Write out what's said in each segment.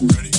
Ready?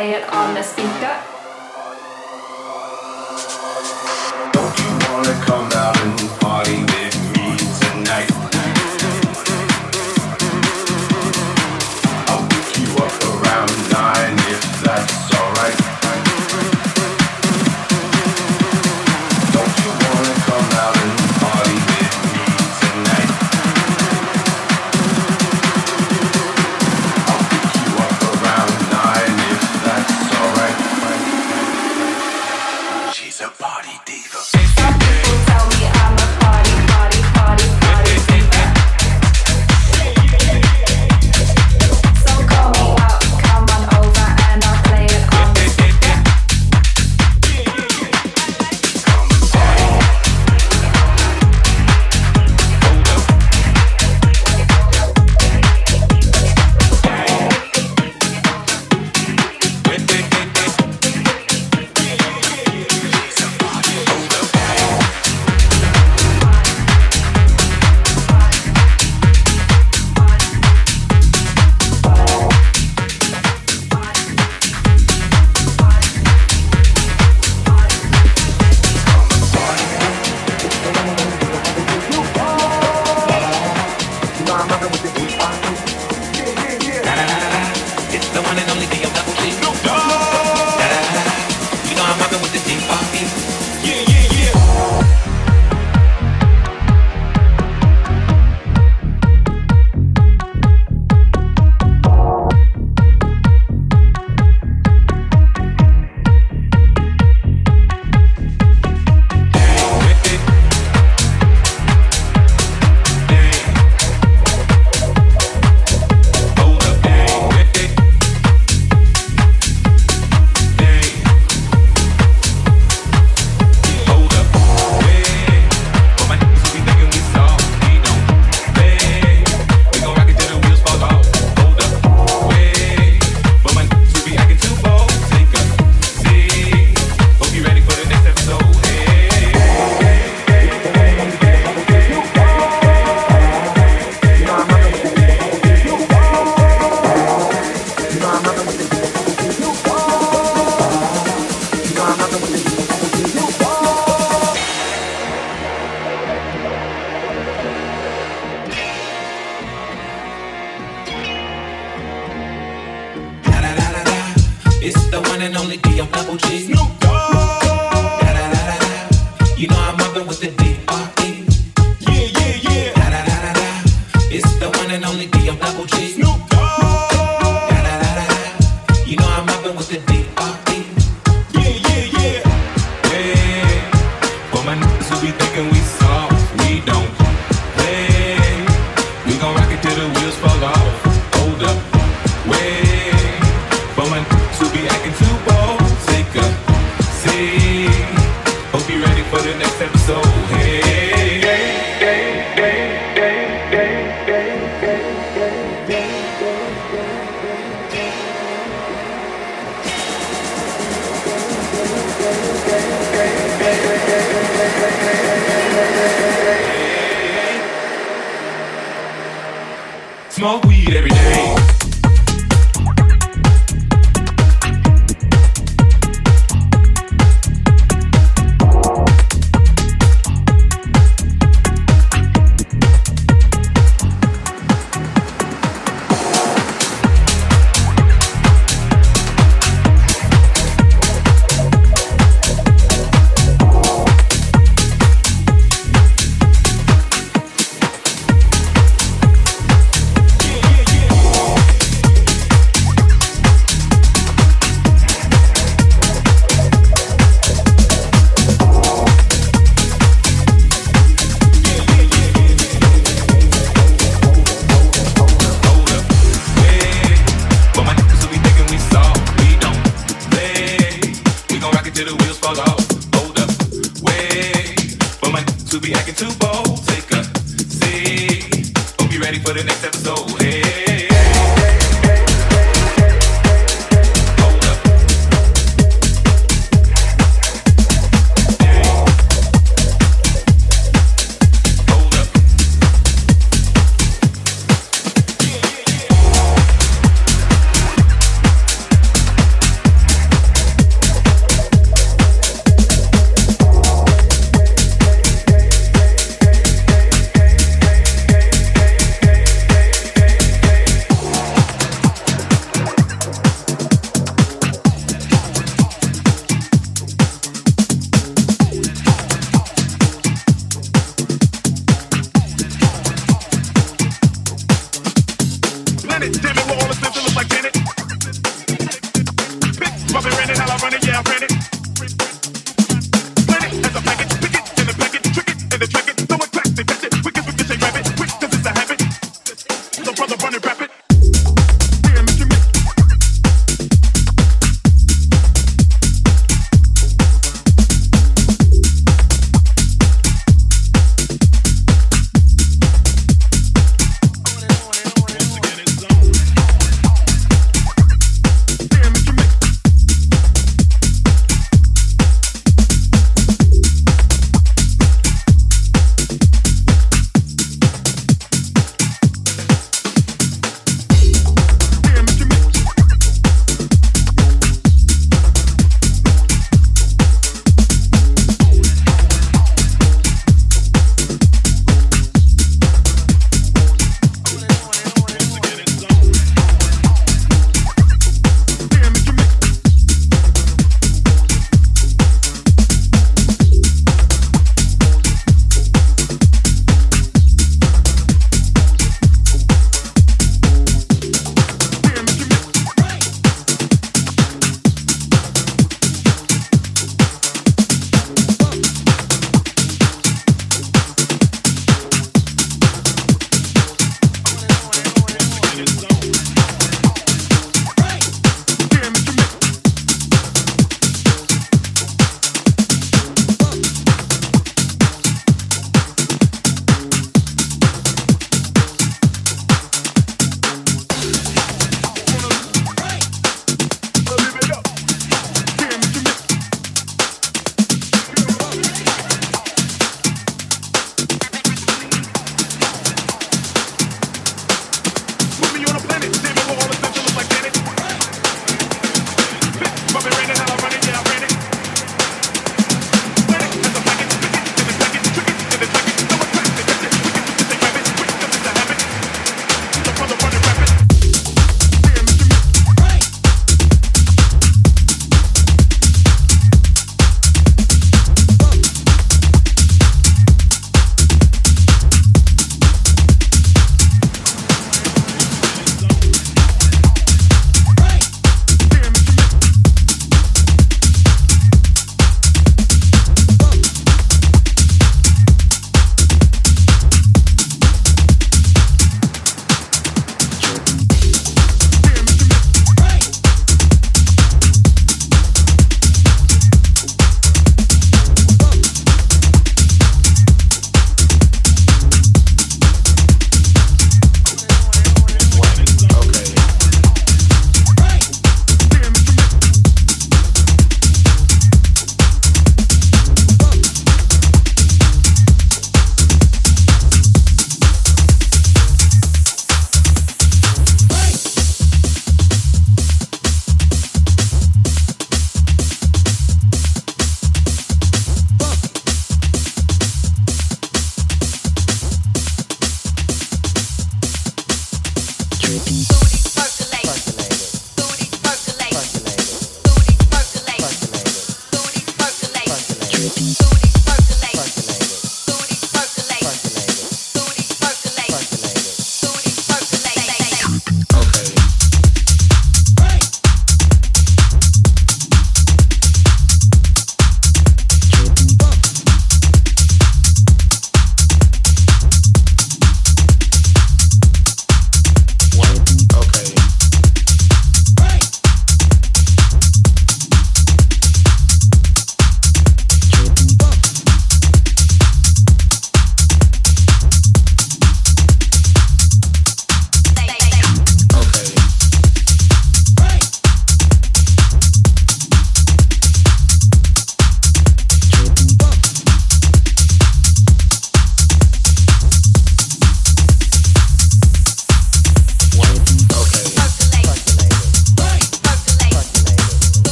Some people tell woman.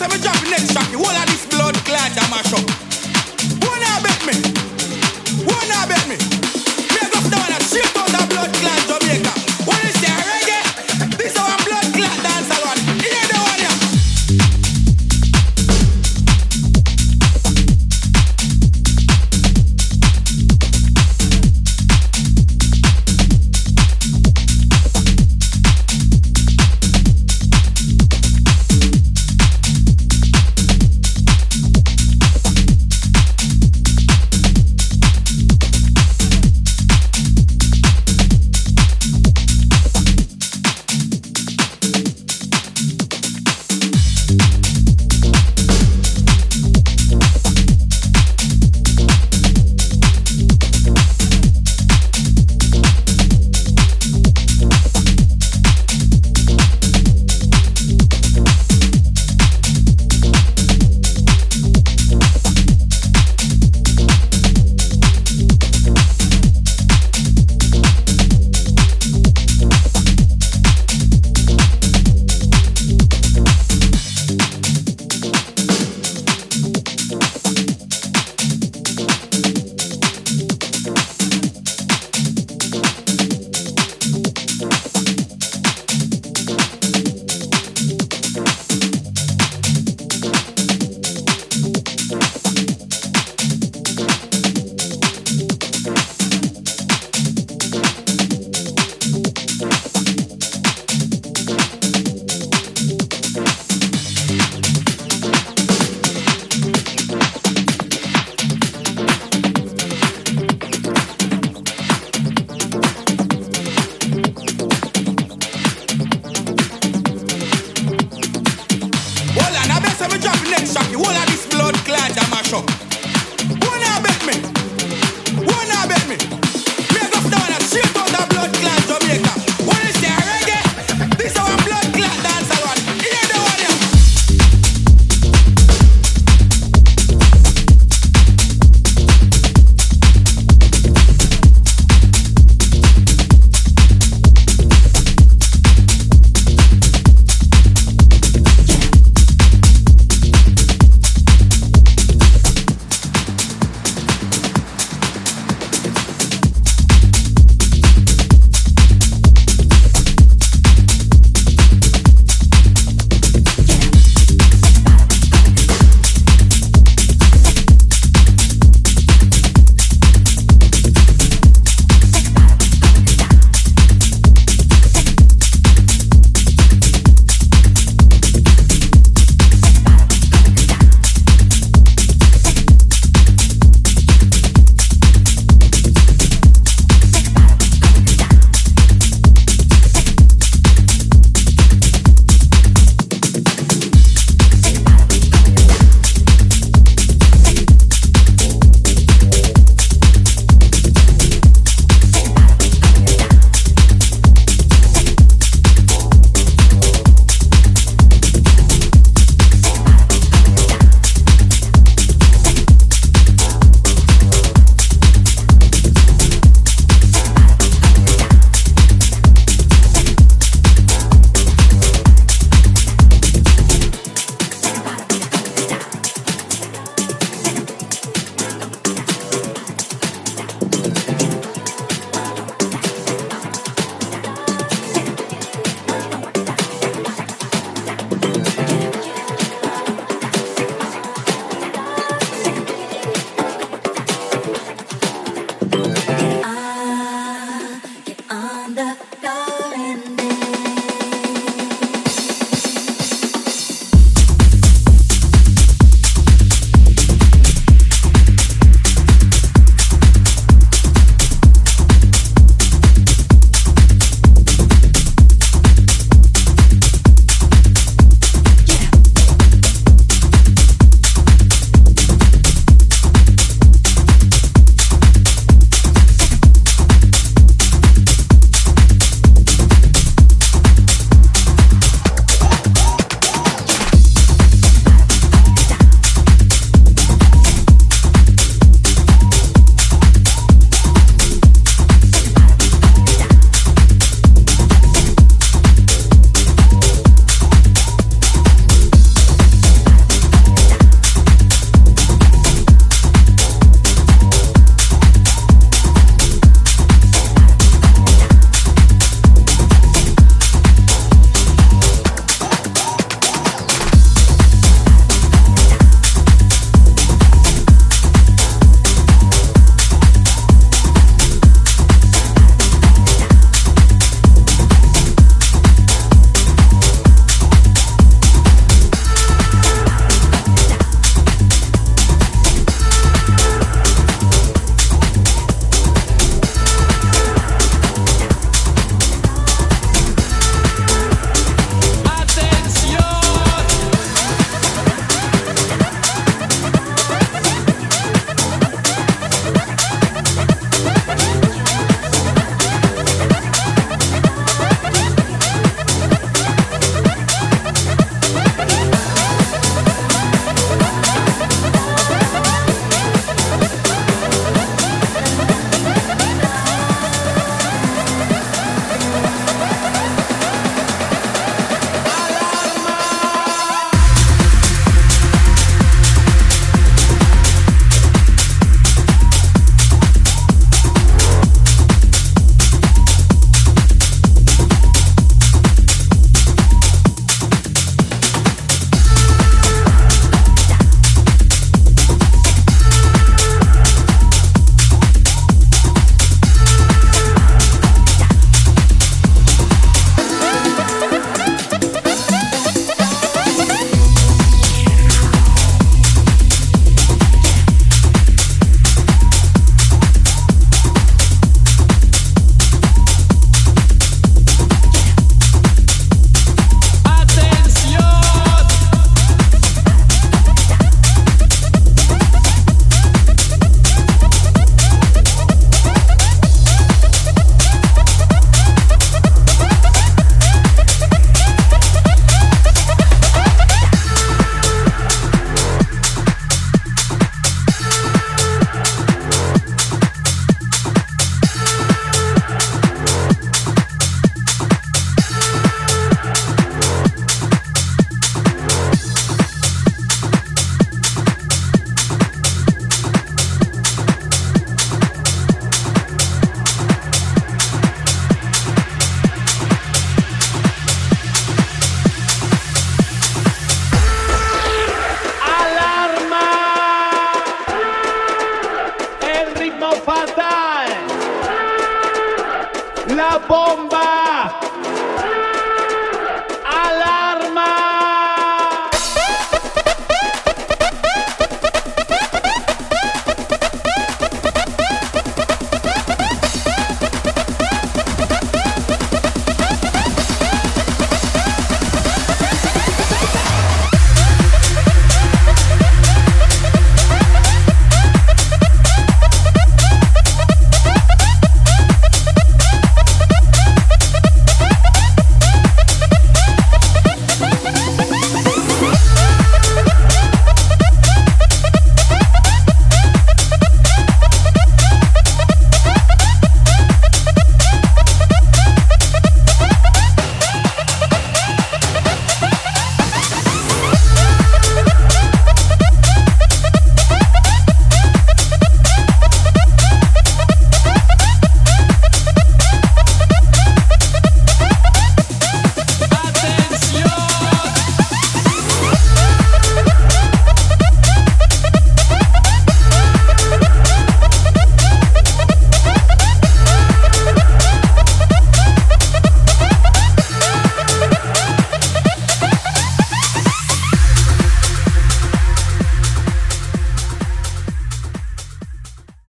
Next track, the whole of this blood clot a mash up. Who not bet me? Who not bet me? Me